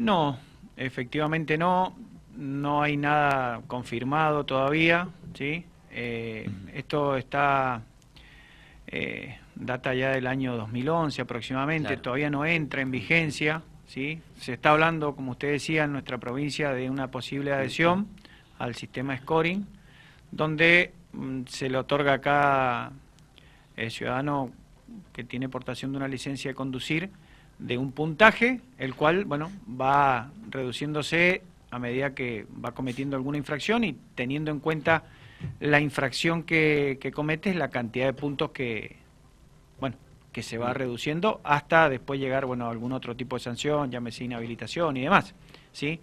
No, efectivamente no, no hay nada confirmado todavía, ¿sí? Eh, esto está, eh, data ya del año 2011 aproximadamente, todavía no entra en vigencia, ¿sí? Se está hablando, como usted decía, en nuestra provincia de una posible adhesión al sistema scoring, donde mm, se le otorga a cada eh, ciudadano que tiene portación de una licencia de conducir de un puntaje, el cual, bueno, va reduciéndose a medida que va cometiendo alguna infracción y teniendo en cuenta la infracción que, que comete es la cantidad de puntos que, bueno, que se va reduciendo hasta después llegar, bueno, a algún otro tipo de sanción, llámese inhabilitación y demás, ¿sí?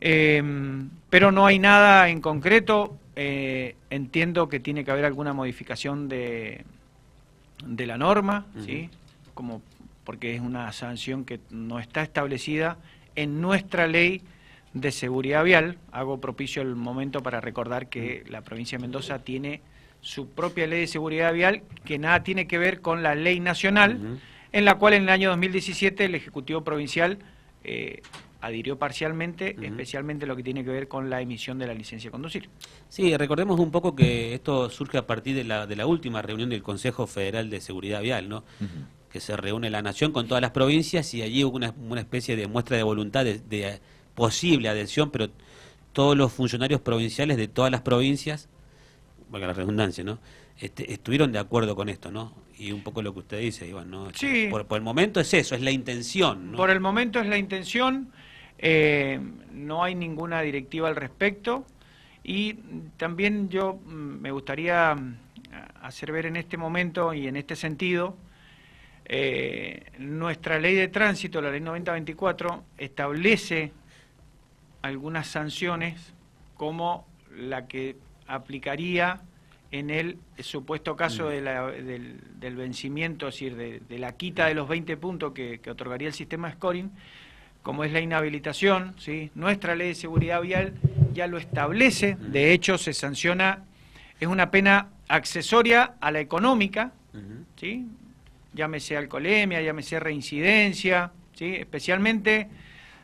Em, pero no hay nada en concreto, eh, entiendo que tiene que haber alguna modificación de, de la norma, ¿sí? Como porque es una sanción que no está establecida en nuestra ley de seguridad vial. Hago propicio el momento para recordar que la provincia de Mendoza tiene su propia ley de seguridad vial que nada tiene que ver con la ley nacional, en la cual en el año 2017 el Ejecutivo Provincial eh, adhirió parcialmente, especialmente lo que tiene que ver con la emisión de la licencia de conducir. Sí, recordemos un poco que esto surge a partir de la, de la última reunión del Consejo Federal de Seguridad Vial, ¿no? Que se reúne la Nación con todas las provincias y allí hubo una, una especie de muestra de voluntad de posible adhesión, pero todos los funcionarios provinciales de todas las provincias, porque la redundancia, ¿no? Este, estuvieron de acuerdo con esto, ¿no? Y un poco lo que usted dice, Iván, ¿no? Sí. Por, el momento es eso, es la intención, ¿no? Por el momento es la intención, eh, no hay ninguna directiva al respecto y también yo mm, me gustaría mm, hacer ver en este momento y en este sentido, eh, nuestra ley de tránsito, la ley 9024, establece algunas sanciones como la que aplicaría en el supuesto caso del, vencimiento, es decir, de, la quita de los 20 puntos que, otorgaría el sistema scoring, como es la inhabilitación, ¿sí? nuestra ley de seguridad vial ya lo establece, de hecho se sanciona, es una pena accesoria a la económica, ¿sí? Llámese alcoholemia, llámese reincidencia, ¿sí? especialmente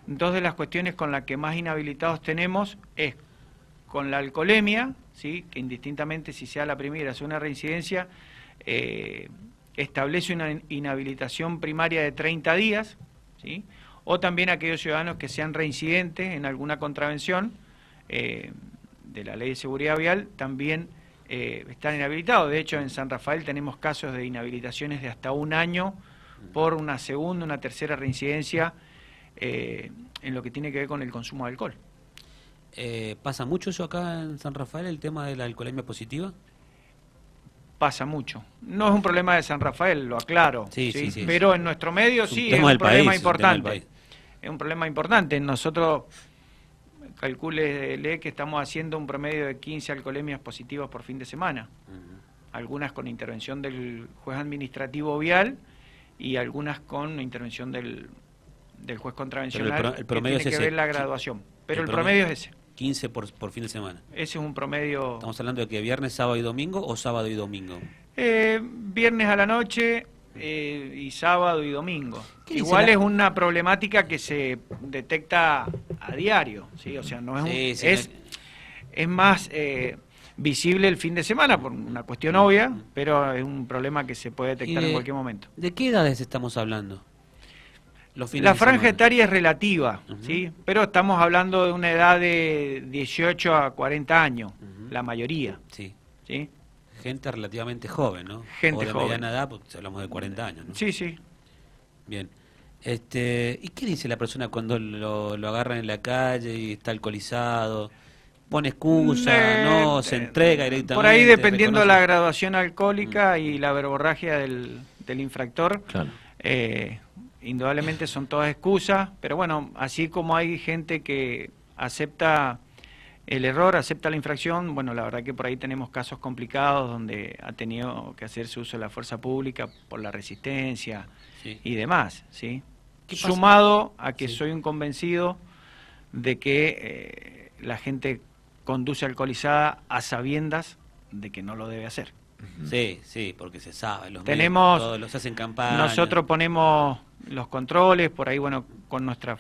dos de las cuestiones con las que más inhabilitados tenemos es con la alcoholemia, ¿sí? que indistintamente si sea la primera o una reincidencia, eh, establece una inhabilitación primaria de 30 días, ¿sí? o también aquellos ciudadanos que sean reincidentes en alguna contravención eh, de la ley de seguridad vial, también eh, están inhabilitados. De hecho, en San Rafael tenemos casos de inhabilitaciones de hasta un año por una segunda, una tercera reincidencia eh, en lo que tiene que ver con el consumo de alcohol. Eh, ¿Pasa mucho eso acá en San Rafael, el tema de la alcoholemia positiva? Pasa mucho. No es un problema de San Rafael, lo aclaro. Sí, sí, pero en nuestro medio sí es un problema importante. Es un problema importante. Nosotros, calcule que estamos haciendo un promedio de 15 alcoholemias positivas por fin de semana. Algunas con intervención del juez administrativo vial y algunas con intervención del del juez contravencional el, promedio tiene que ver la graduación. Pero el, promedio, es ese. 15 por, por, fin de semana. Ese es un promedio... ¿Estamos hablando de que viernes, sábado y domingo o sábado y domingo? Eh, viernes a la noche eh, y sábado y domingo. Igual es una problemática que se detecta a diario, ¿sí? O sea, no es es, es más eh, visible el fin de semana por una cuestión obvia, pero es un problema que se puede detectar en cualquier momento. ¿De qué edades estamos hablando? la franja etaria es relativa, ¿sí? pero estamos hablando de una edad de 18 a 40 años, la mayoría. Sí. ¿sí? Gente relativamente joven, ¿no? Gente o de joven. mediana edad, porque hablamos de 40 años, ¿no? Sí, sí. Bien. Este, ¿Y qué dice la persona cuando lo, agarran en la calle y está alcoholizado? ¿Pone excusa? ¿No? ¿Se entrega directamente? Por ahí, dependiendo de la graduación alcohólica y la verborragia del, del infractor, claro. eh, indudablemente son todas excusas, pero bueno, así como hay gente que acepta el error, acepta la infracción, bueno, la verdad que por ahí tenemos casos complicados donde ha tenido que hacerse uso de la fuerza pública por la resistencia y demás, ¿sí? Sumado a que soy un convencido de que eh, la gente conduce alcoholizada a sabiendas de que no lo debe hacer. Sí, sí, porque se sabe. Los Tenemos, todos los hacen campaña. Nosotros ponemos los controles, por ahí, bueno, con nuestra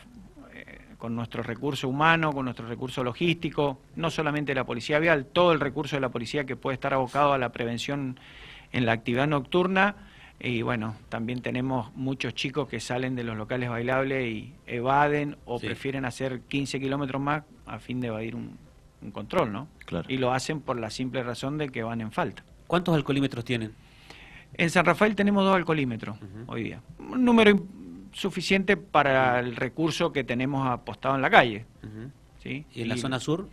con nuestro recurso humano, con nuestro recurso logístico, no solamente la policía vial, todo el recurso de la policía que puede estar abocado a la prevención en la actividad nocturna. Y bueno, también tenemos muchos chicos que salen de los locales bailables y evaden o prefieren hacer 15 kilómetros más a fin de evadir un, control, ¿no? Y lo hacen por la simple razón de que van en falta. ¿Cuántos alcoholímetros tienen? En San Rafael tenemos dos alcoholímetros hoy día. Un número suficiente para el recurso que tenemos apostado en la calle. ¿sí? ¿Y en la zona sur?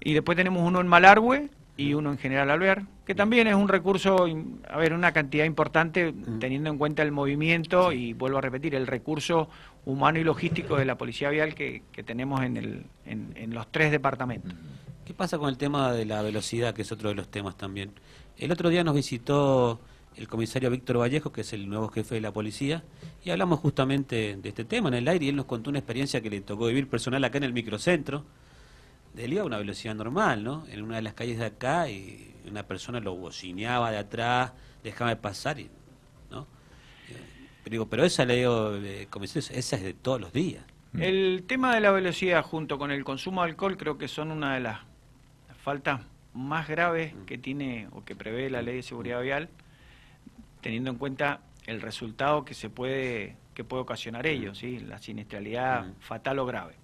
Y después tenemos uno en Malargüe y uno en General Alvear, que también es un recurso, a ver, una cantidad importante teniendo en cuenta el movimiento y vuelvo a repetir, el recurso humano y logístico de la Policía Vial que, tenemos en, el, en, los tres departamentos. ¿Qué pasa con el tema de la velocidad, que es otro de los temas también? El otro día nos visitó el comisario Víctor Vallejo, que es el nuevo jefe de la policía, y hablamos justamente de este tema en el aire y él nos contó una experiencia que le tocó vivir personal acá en el microcentro. Él iba a una velocidad normal, ¿no? En una de las calles de acá y una persona lo bocineaba de atrás, dejaba de pasar, y, ¿no? Pero digo, pero esa le digo, eh, comisario, esa es de todos los días. El tema de la velocidad junto con el consumo de alcohol creo que son una de las faltas más graves mm. que tiene o que prevé la ley de seguridad vial teniendo en cuenta el resultado que se puede que puede ocasionar ello, ¿sí? la siniestralidad fatal o grave.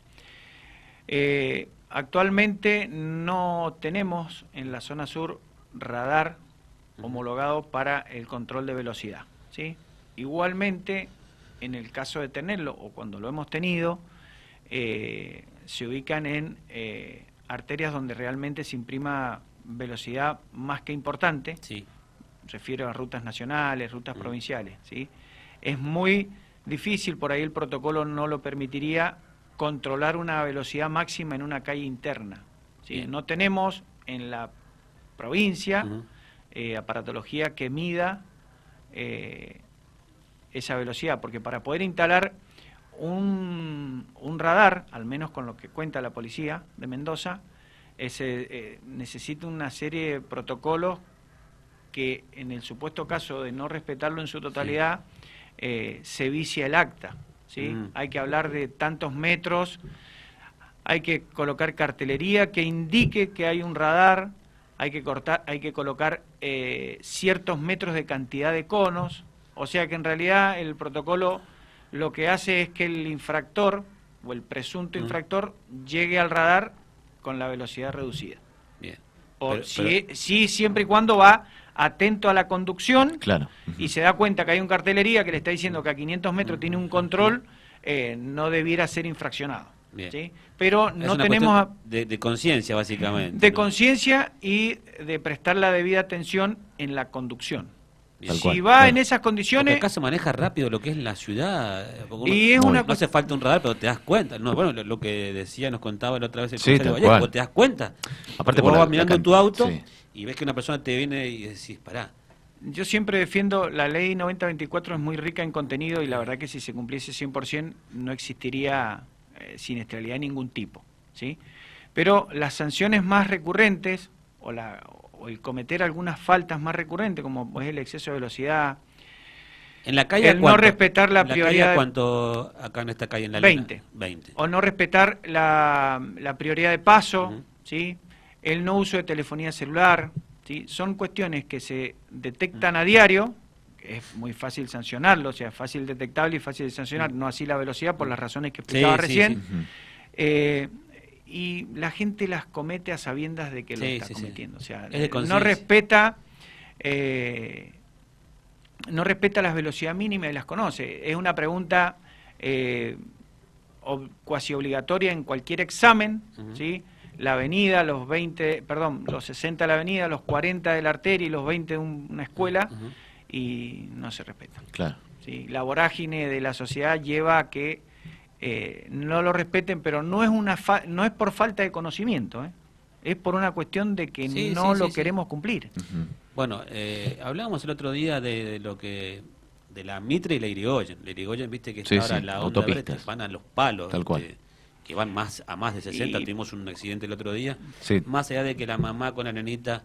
Eh, actualmente no tenemos en la zona sur radar homologado para el control de velocidad. ¿sí? Igualmente, en el caso de tenerlo o cuando lo hemos tenido, eh, se ubican en eh, arterias donde realmente se imprima velocidad más que importante. Sí refiero a rutas nacionales, rutas mm. provinciales, ¿sí? Es muy difícil, por ahí el protocolo no lo permitiría controlar una velocidad máxima en una calle interna. ¿sí? No tenemos en la provincia eh, aparatología que mida eh, esa velocidad, porque para poder instalar un, un, radar, al menos con lo que cuenta la policía de Mendoza, ese, eh, necesita una serie de protocolos que en el supuesto caso de no respetarlo en su totalidad, eh, se vicia el acta. ¿sí? Mm. Hay que hablar de tantos metros, hay que colocar cartelería que indique que hay un radar, hay que, cortar, hay que colocar eh, ciertos metros de cantidad de conos, o sea que en realidad el protocolo lo que hace es que el infractor o el presunto mm. infractor llegue al radar con la velocidad reducida. Bien. sí, siempre y cuando va atento a la conducción claro. y se da cuenta que hay un cartelería que le está diciendo que a 500 metros tiene un control, eh, no debiera ser infraccionado. ¿sí? Pero no tenemos... De, conciencia, básicamente. De conciencia y de prestar la debida atención en la conducción. si va en esas condiciones... acá se maneja rápido lo que es la ciudad. y es una... No hace falta un radar, pero te das cuenta. No, bueno, lo, que decía, nos contaba la otra vez el sí, Vallejo, te das cuenta. Aparte, vos vas mirando tu auto y ves que una persona te viene y decís, pará. Yo siempre defiendo, la ley 9024 es muy rica en contenido y la verdad que si se cumpliese 100% no existiría eh, siniestralidad de ningún tipo, ¿sí? Pero las sanciones más recurrentes o, la, o el cometer algunas faltas más recurrentes, como es el exceso de velocidad, en la calle el no respetar la, prioridad. ¿Cuánto acá en esta calle en la 20. 20. O no respetar la, la prioridad de paso, ¿sí? El no uso de telefonía celular, ¿sí? son cuestiones que se detectan a diario, es muy fácil sancionarlo, o sea, fácil detectable y fácil de sancionar, no así la velocidad por las razones que explicaba recién. Eh, y la gente las comete a sabiendas de que lo está cometiendo. O sea, no respeta eh, no respeta las velocidades mínimas y las conoce. Es una pregunta eh, cuasi obligatoria en cualquier examen, ¿sí? La avenida, los 20, perdón, los 60 de la avenida, los 40 de la arteria y los 20 de una escuela, y no se respetan. Claro. ¿sí? La vorágine de la sociedad lleva a que eh, no lo respeten, pero no es, una no es por falta de conocimiento, ¿eh? es por una cuestión de que no lo queremos cumplir. Bueno, eh, hablábamos el otro día de, lo que de la Mitre y la Irigoyen. La Irigoyen, viste que está ahora la onda van a los palos. Tal cual que van más a más de 60, tuvimos un accidente el otro día, más allá de que la mamá con la nenita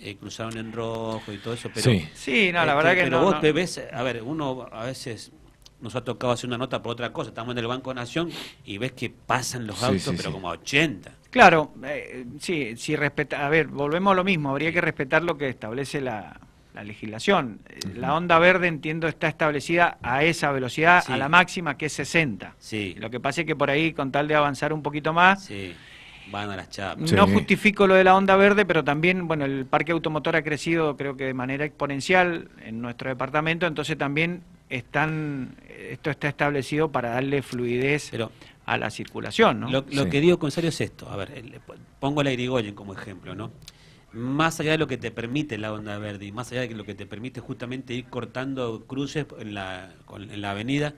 eh, cruzaron en rojo y todo eso, pero sí, no, la verdad que pero vos te ves, a ver, uno a veces nos ha tocado hacer una nota por otra cosa. Estamos en el Banco Nación y ves que pasan los Sí, autos, sí, pero sí. como a 80. Claro, eh, sí, si respeta, a ver, volvemos a lo mismo, habría que respetar lo que establece la, la legislación. Eh, La onda verde, entiendo, está establecida a esa velocidad, Sí. a la máxima, que es 60. Sí, Lo que pasa es que por ahí, con tal de avanzar un poquito más, sí, van a las chapas. Sí. no justifico lo de la onda verde, pero también, bueno, el parque automotor ha crecido, creo que de manera exponencial en nuestro departamento, entonces también están, esto está establecido para darle fluidez Pero a la circulación, ¿no? Lo, lo Sí. que digo con serio es esto. A ver, el- pongo la Irigoyen como ejemplo, ¿no? Más allá de lo que te permite la onda verde y más allá de lo que te permite justamente ir cortando cruces en la, en la avenida,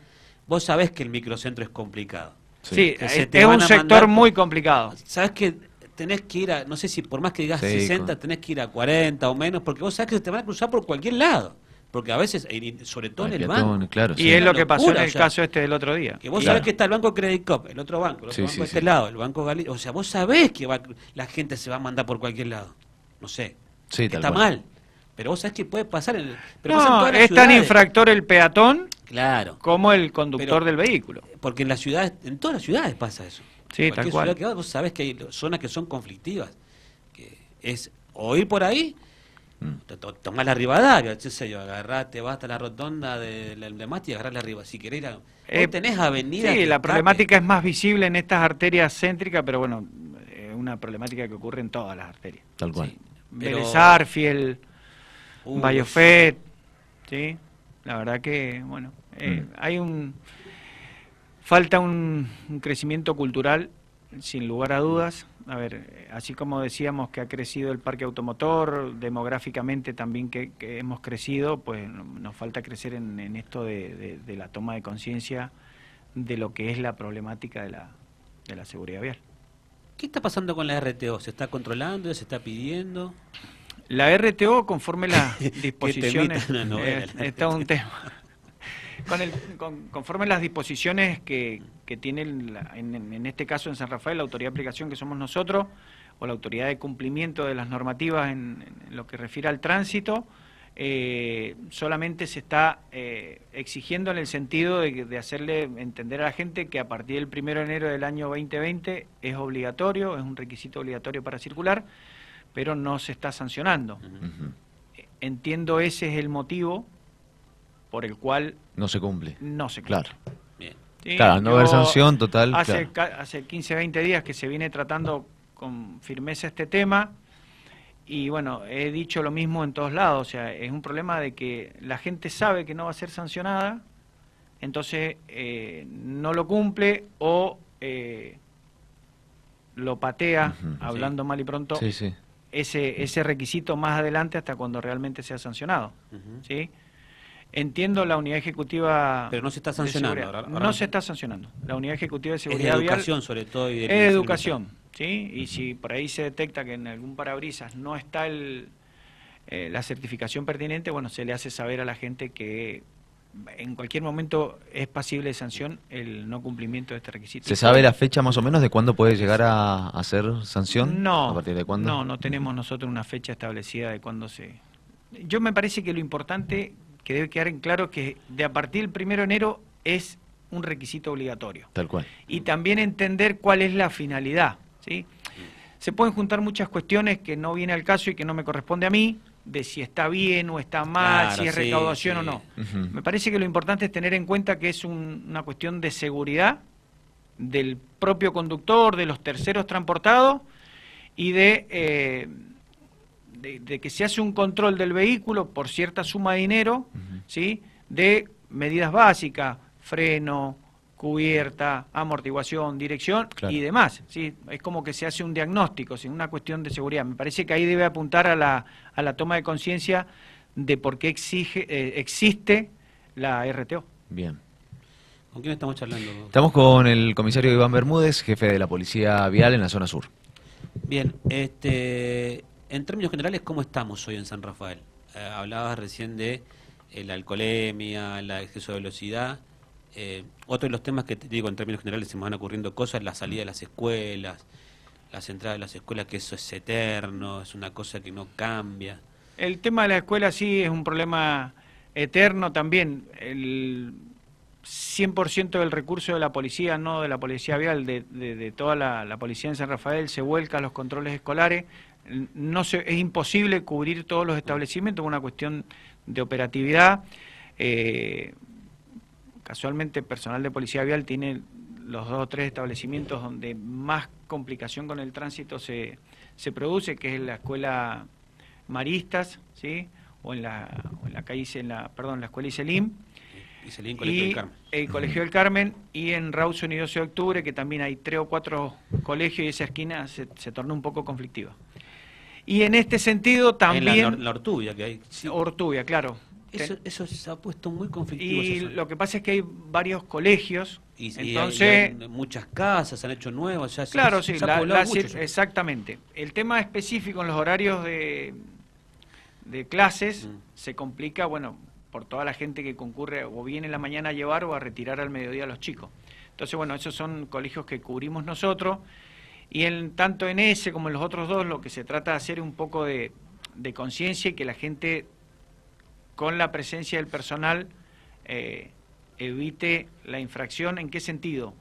vos sabés que el microcentro es complicado. Sí, Que es, un sector mandar- muy complicado. Sabés que tenés que ir a, no sé si por más que digas Sí, 60, con- tenés que ir a 40 o menos, porque vos sabés que se te van a cruzar por cualquier lado. Porque a veces, sobre todo en el peatones, banco. claro, Y es lo que pasó en el o sea, caso este del otro día. Que vos Claro. sabés que está el Banco Credit Cop, el otro banco, el otro Sí, banco sí, de este lado, el Banco Galicia. O sea, vos sabés que va- la gente se va a mandar por cualquier lado. No sé. Sí, Está cual. mal. Pero vos sabés que puede pasar en el. Pero pasa en es tan infractor el peatón Claro. como el conductor Pero- del vehículo. Porque en las ciudades, en todas las ciudades pasa eso. Sí, tal cual. que vas, vos sabés que hay zonas que son conflictivas. Que es o ir por ahí, Mm. to- to- tomás la Rivadavia, qué sé yo, agarrate, vas hasta la rotonda de, de, de Mati y agarrás la Riva. Si querés ir a. Eh, tenés avenidas. Sí, la problemática es más visible en estas arterias céntricas, pero bueno, es una problemática que ocurre en todas las arterias. Tal cual. Sí, pero- Vélez Arfiel, Uh, Bayofet, ¿sí? La verdad que, bueno, eh, Mm. hay un... Falta un, un crecimiento cultural, sin lugar a dudas. A ver, así como decíamos que ha crecido el parque automotor, demográficamente también que, que hemos crecido, pues no- nos falta crecer en, en esto de, de- de la toma de conciencia de lo que es la problemática de la, de la seguridad vial. ¿Qué está pasando con la RTO? ¿Se está controlando? ¿Se está pidiendo? La RTO, conforme las Que disposiciones, novela, eh, está un tema. Con el, con- conforme las disposiciones que, que tiene, en, en este caso en San Rafael, la autoridad de aplicación que somos nosotros, o la autoridad de cumplimiento de las normativas en, en lo que refiere al tránsito, eh, solamente se está eh, exigiendo en el sentido de, que- de hacerle entender a la gente que a partir del 1 de enero del año 2020 es obligatorio, es un requisito obligatorio para circular, pero no se está sancionando. Ujú. Entiendo ese es el motivo por el cual No se cumple. no se cumple. Claro. Bien. Sí, Claro, no haber sanción total, Hace, claro. ca- hace 15, 20 días que se viene tratando con firmeza este tema y bueno, he dicho lo mismo en todos lados, o sea, es un problema de que la gente sabe que no va a ser sancionada, entonces eh, no lo cumple o eh, lo patea, hablando mal y pronto, Sí, sí. ese, ese requisito más adelante hasta cuando realmente sea sancionado. ¿sí? Entiendo la unidad ejecutiva. Pero no se está sancionando, seguridad. ahora- ahora no se está sancionando. La unidad ejecutiva de Es de seguridad vial educación, sobre todo. Y de es de educación, ¿sí? Y si por ahí se detecta que en algún parabrisas no está el, eh, la certificación pertinente, bueno, se le hace saber a la gente que en cualquier momento es pasible de sanción el no cumplimiento de este requisito. ¿Se sabe la fecha más o menos de cuándo puede llegar a, a ser sanción? No, ¿A partir de cuándo? no, no tenemos nosotros una fecha establecida de cuándo se... Yo me parece que lo importante que debe quedar en claro es que de a partir del primero de enero es un requisito obligatorio. Tal cual. Y también entender cuál es la finalidad. ¿Sí? Se pueden juntar muchas cuestiones que no viene al caso y que no me corresponde a mí, de si está bien o está mal, Claro, si es sí, recaudación o no. Me parece que lo importante es tener en cuenta que es un- una cuestión de seguridad del propio conductor, de los terceros transportados y de, eh, de, de que se hace un control del vehículo por cierta suma de dinero, ¿sí? de medidas básicas, freno, cubierta, amortiguación, dirección Claro. y demás. ¿sí? Es como que se hace un diagnóstico, ¿sí? una cuestión de seguridad. Me parece que ahí debe apuntar a la, a la toma de conciencia de por qué exige, eh, existe la RTO. Bien. ¿Con quién estamos charlando? Estamos con el comisario Iván Bermúdez, jefe de la Policía Vial en la zona sur. Bien, este, en términos generales, ¿cómo estamos hoy en San Rafael? Eh, hablabas recién de eh, la alcoholemia, el exceso de velocidad. Eh, otro de los temas que te digo en términos generales se me van ocurriendo cosas, la salida de las escuelas, las entradas de las escuelas, que eso es eterno, es una cosa que no cambia. El tema de la escuela sí es un problema eterno también. El- 100% del recurso de la policía, no de la policía vial, de, de, toda la, policía en San Rafael, se vuelca a los controles escolares. No se, es imposible cubrir todos los establecimientos, es una cuestión de operatividad. Eh, casualmente, personal de policía vial tiene los dos o tres establecimientos donde más complicación con el tránsito se, se produce, que es la escuela Maristas, ¿sí? o en la, en la calle, en la, perdón, la escuela Iselim y el Colegio del Carmen y en Rawson y 12 de octubre, que también hay tres o cuatro colegios y esa esquina se, se tornó un poco conflictiva. Y en este sentido también... En la, Ortubia que hay. Ortubia, claro. Eso, eso, se ha puesto muy conflictivo. Y lo que pasa es que hay varios colegios. Y, entonces, muchas casas se han hecho nuevas. Ya claro, sí, exactamente. El tema específico en los horarios de, de clases mm. se complica, bueno, por toda la gente que concurre o viene en la mañana a llevar o a retirar al mediodía a los chicos. Entonces, bueno, esos son colegios que cubrimos nosotros y en, tanto en ese como en los otros dos lo que se trata de hacer es un poco de, conciencia y que la gente con la presencia del personal eh, evite la infracción. ¿En qué sentido?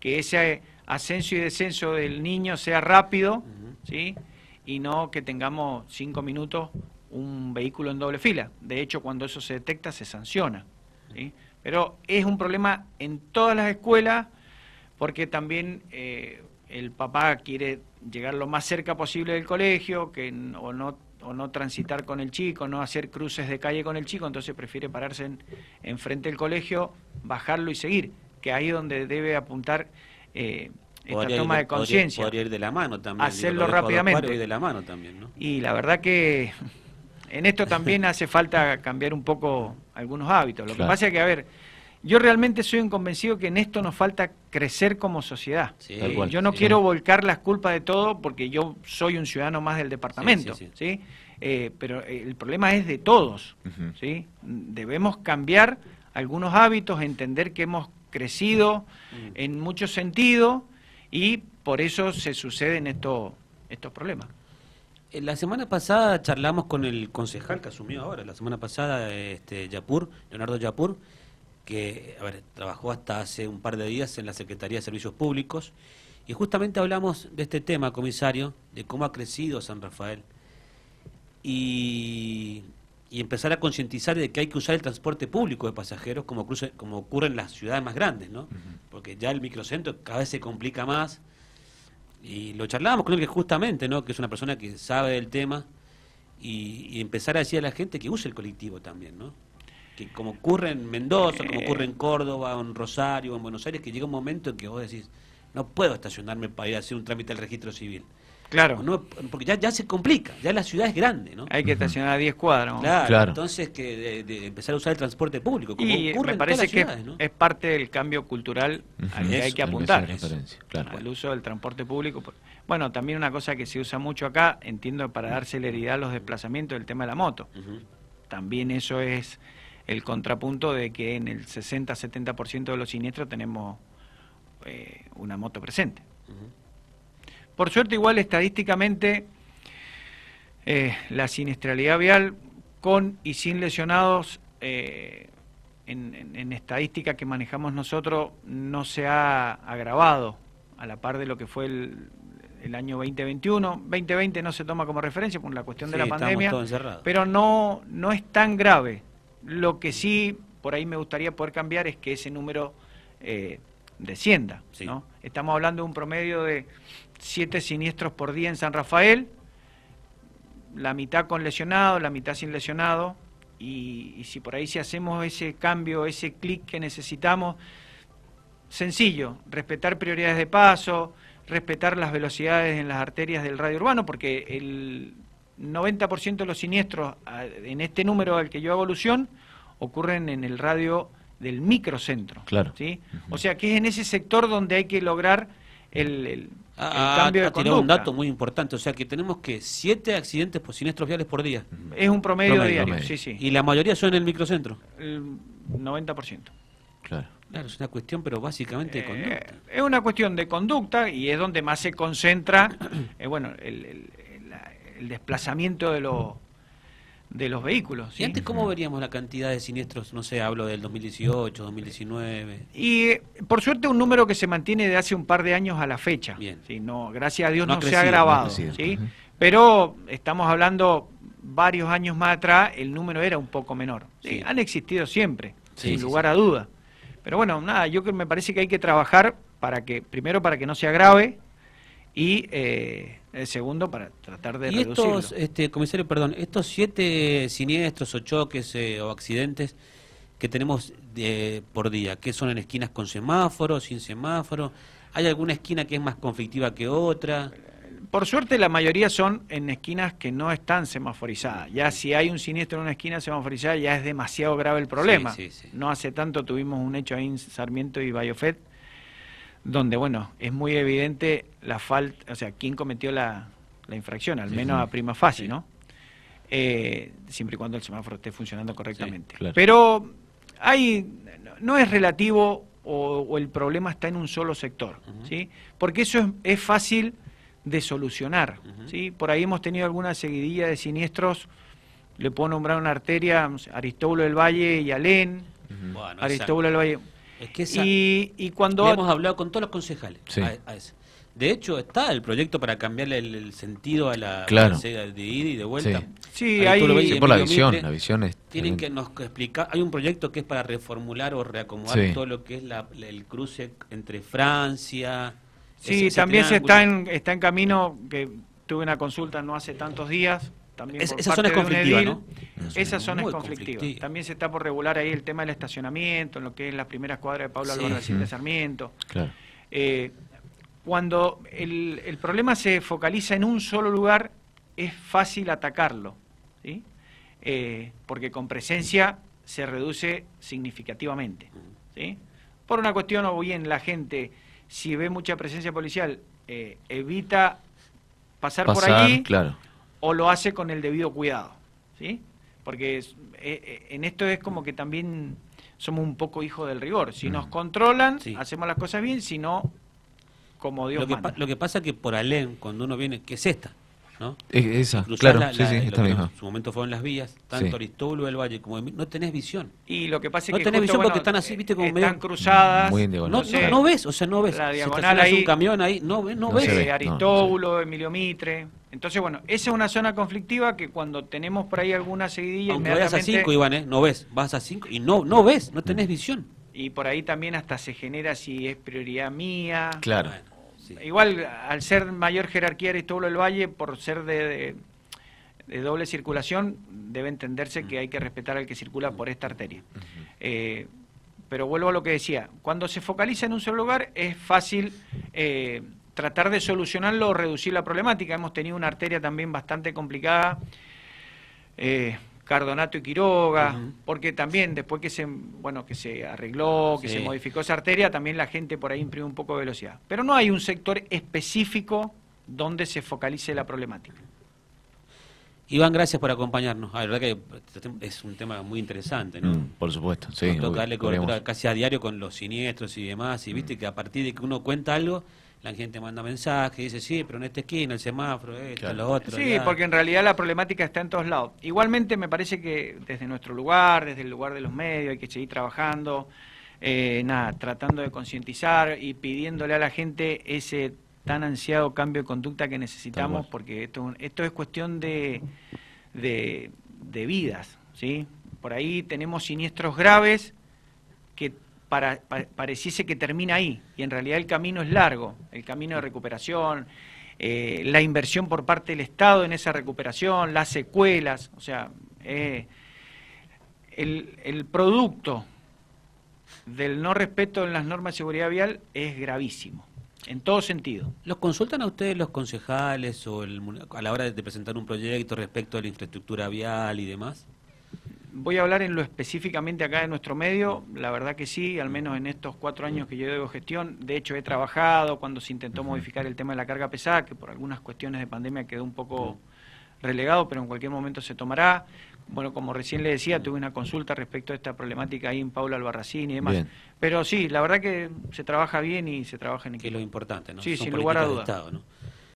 Que ese ascenso y descenso del niño sea rápido, ¿sí? Y no que tengamos cinco minutos un vehículo en doble fila. De hecho, cuando eso se detecta, se sanciona. Pero es un problema en todas las escuelas porque también eh, el papá quiere llegar lo más cerca posible del colegio que, o, no, o no transitar con el chico, no hacer cruces de calle con el chico, entonces prefiere pararse en, en frente del colegio, bajarlo y seguir, que ahí es donde debe apuntar eh, esta toma de conciencia. Podría, ir de la mano también. Hacerlo rápidamente. de la mano también, ¿no? Y la verdad que en esto también hace falta cambiar un poco algunos hábitos. Lo que pasa es que, a ver, yo realmente soy un convencido que en esto nos falta crecer como sociedad. yo no quiero volcar las culpas de todo porque yo soy un ciudadano más del departamento, ¿sí? Eh, pero el problema es de todos, ¿sí? Debemos cambiar algunos hábitos, entender que hemos crecido mm. en muchos sentidos y por eso se suceden estos, estos problemas. Eh, la semana pasada charlamos con el concejal que asumió ahora, la semana pasada, este, Yapur, Leonardo Yapur, que a ver, trabajó hasta hace un par de días en la Secretaría de Servicios Públicos, y justamente hablamos de este tema, comisario, de cómo ha crecido San Rafael, y, empezar a concientizar de que hay que usar el transporte público de pasajeros como, como ocurre en las ciudades más grandes, ¿no? Porque ya el microcentro cada vez se complica más, y lo charlábamos con él que justamente, ¿no? Que es una persona que sabe del tema y, empezar a decir a la gente que use el colectivo también, ¿no? Que como ocurre en Mendoza, como ocurre en Córdoba, en Rosario, en Buenos Aires, que llega un momento en que vos decís, no puedo estacionarme para ir a hacer un trámite del registro civil. Claro. No, porque ya, ya se complica, ya la ciudad es grande, ¿no? Hay que estacionar a 10 cuadras. Claro, entonces que de, empezar a usar el transporte público, como y ocurre me parece que es parte del cambio cultural al que hay que apuntar, claro. al uso del transporte público. Bueno, también una cosa que se usa mucho acá, entiendo para dar celeridad a los desplazamientos, el tema de la moto. También eso es el contrapunto de que en el 60-70% de los siniestros tenemos eh, una moto presente. Por suerte, igual estadísticamente, eh, la siniestralidad vial con y sin lesionados eh, en, estadística que manejamos nosotros no se ha agravado a la par de lo que fue el, año 2021. 2020 no se toma como referencia por la cuestión de la pandemia, pero no, no es tan grave. Lo que sí, por ahí me gustaría poder cambiar es que ese número eh, descienda. ¿no? Estamos hablando de un promedio de siete siniestros por día en San Rafael, la mitad con lesionado, la mitad sin lesionado, y, si por ahí si hacemos ese cambio, ese clic que necesitamos, sencillo, respetar prioridades de paso, respetar las velocidades en las arterias del radio urbano, porque el 90% de los siniestros en este número al que yo hago alusión ocurren en el radio del microcentro. Claro. ¿sí? O sea que es en ese sector donde hay que lograr el, ah, cambio de conducta. un dato muy importante, o sea que tenemos que siete accidentes por siniestros viales por día. Es un promedio, diario, sí, sí. ¿Y la mayoría son en el microcentro? El 90%. Claro. Claro, es una cuestión, pero básicamente de eh, conducta. Es una cuestión de conducta y es donde más se concentra, eh, bueno, el, el, desplazamiento de los de los vehículos. ¿Y antes cómo veríamos la cantidad de siniestros? No sé, hablo del 2018, 2019. Y por suerte un número que se mantiene de hace un par de años a la fecha. Bien. ¿sí? No, gracias a Dios No se ha no agravado. ¿sí? Pero estamos hablando varios años más atrás, el número era un poco menor. ¿sí? Sí. Han existido siempre, Sí, sin sí, lugar sí. a duda. Pero bueno, nada, yo que me parece que hay que trabajar para que, primero para que no se agrave y eh, el segundo para tratar de Y reducirlo. estos, este, comisario, perdón, estos siete siniestros o choques eh, o accidentes que tenemos eh, por día, que son en esquinas con semáforo, sin semáforo, ¿hay alguna esquina que es más conflictiva que otra? Por suerte la mayoría son en esquinas que no están semaforizadas. Ya si hay un siniestro en una esquina semaforizada ya es demasiado grave el problema. Sí, sí, sí. No hace tanto tuvimos un hecho ahí en Sarmiento y Bayofet donde bueno, es muy evidente la falta, o sea, quién cometió la, la infracción, al menos a prima facie, Sí. ¿no? Eh, siempre y cuando el semáforo esté funcionando correctamente. claro. Pero hay, no es relativo o, o el problema está en un solo sector. ¿sí? Porque eso es, es fácil de solucionar. ¿sí? Por ahí hemos tenido alguna seguidilla de siniestros, le puedo nombrar una arteria, Aristóbulo del Valle y Alén, Bueno, esa- Aristóbulo del Valle. Es que esa, Y, y le cuando... hemos hablado con todos los concejales. Sí. a- a esa. De hecho, está el proyecto para cambiarle el, el sentido a la Claro. a de ida y de vuelta. Sí. Sí, hay- Sí, por la visión, Mitre la visión es... Tienen que nos explicar, hay un proyecto que es para reformular o reacomodar Sí. todo lo que es la- el cruce entre Francia. Sí, ese- ese también se está en, está en camino, que tuve una consulta no hace tantos días. También Es- por esa parte zona es de un conflictiva, edil. ¿no? Esa zona es conflictiva. conflictiva. También se está por regular ahí el tema del estacionamiento, en lo que es las primeras cuadras de Pablo Sí. Albarracín de. Sarmiento. Claro. Eh, cuando el, el problema se focaliza en un solo lugar, es fácil atacarlo, ¿sí? Eh, porque con presencia se reduce significativamente. ¿sí? Por una cuestión, o bien la gente, si ve mucha presencia policial, eh, evita pasar, por Pasar, allí claro. O lo hace con el debido cuidado, ¿sí? Porque es- eh, eh, en esto es como que también somos un poco hijos del rigor. Si nos Mm. controlan, Sí. hacemos las cosas bien, si no, como Dios Lo que, manda. pa- lo que pasa que por Alén, cuando uno viene, que es esta, ¿no? Es- esa, Cruzás claro, la- sí, la- sí, esta misma. En su momento fueron las vías, tanto Sí. Aristóbulo del Valle como Emi- no tenés visión. Y lo que pasa es No que tenés justo, visión porque bueno, están así, viste, como están medio- cruzadas. Muy No, no, no ves, o sea, no ves. La diagonal ahí- un camión ahí, no, ves- no, No ves. ve, no, Aristóbulo, Emilio Mitre. Entonces, bueno, esa es una zona conflictiva que cuando tenemos por ahí alguna seguidilla, Aunque vayas a inmediatamente- 5, Iván, ¿eh? no ves, vas a 5 y no, no ves, no tenés visión. y por ahí también hasta se genera si es prioridad mía. Claro. Bueno, sí. Igual, al ser mayor jerarquía Aristóbulo del Valle, por ser de, de- de doble circulación, debe entenderse que hay que respetar al que circula por esta arteria. Eh, pero vuelvo a lo que decía, cuando se focaliza en un solo lugar es fácil eh, tratar de solucionarlo o reducir la problemática. Hemos tenido una arteria también bastante complicada, eh, Cardonato y Quiroga, porque también después que se, bueno, que se arregló, que Sí. se modificó esa arteria, también la gente por ahí imprime un poco de velocidad. Pero no hay un sector específico donde se focalice la problemática. Iván, gracias por acompañarnos. Ah, La verdad que es un tema muy interesante, ¿no? Mm, por supuesto, sí. Nos toca uy, darle cobertura casi a diario con los siniestros y demás. Y viste que a partir de que uno cuenta algo, la gente manda mensajes y dice, sí, pero en esta esquina, el semáforo, esto, Claro. lo otro. Sí, ya". porque en realidad la problemática está en todos lados. Igualmente me parece que desde nuestro lugar, desde el lugar de los medios, hay que seguir trabajando, eh, nada, tratando de concientizar y pidiéndole a la gente ese tan ansiado cambio de conducta que necesitamos, porque esto, esto es cuestión de, de, de vidas, ¿sí? Por ahí tenemos siniestros graves para, pa- pareciese que termina ahí, y en realidad el camino es largo, el camino de recuperación, eh, la inversión por parte del Estado en esa recuperación, las secuelas, o sea, eh, el, el producto del no respeto en las normas de seguridad vial es gravísimo, en todo sentido. ¿Los consultan a ustedes los concejales o el a la hora de presentar un proyecto respecto a la infraestructura vial y demás? Voy a hablar en lo específicamente acá de nuestro medio, la verdad que sí, al menos en estos cuatro años que yo debo gestión, de hecho he trabajado cuando se intentó modificar el tema de la carga pesada, que por algunas cuestiones de pandemia quedó un poco relegado, pero en cualquier momento se tomará. Bueno, como recién le decía, tuve una consulta respecto a esta problemática ahí en Paula Albarracín y demás. Bien. Pero sí, la verdad que se trabaja bien y se trabaja en Que es equipo. lo importante, ¿no? Sí, Son sin lugar a políticas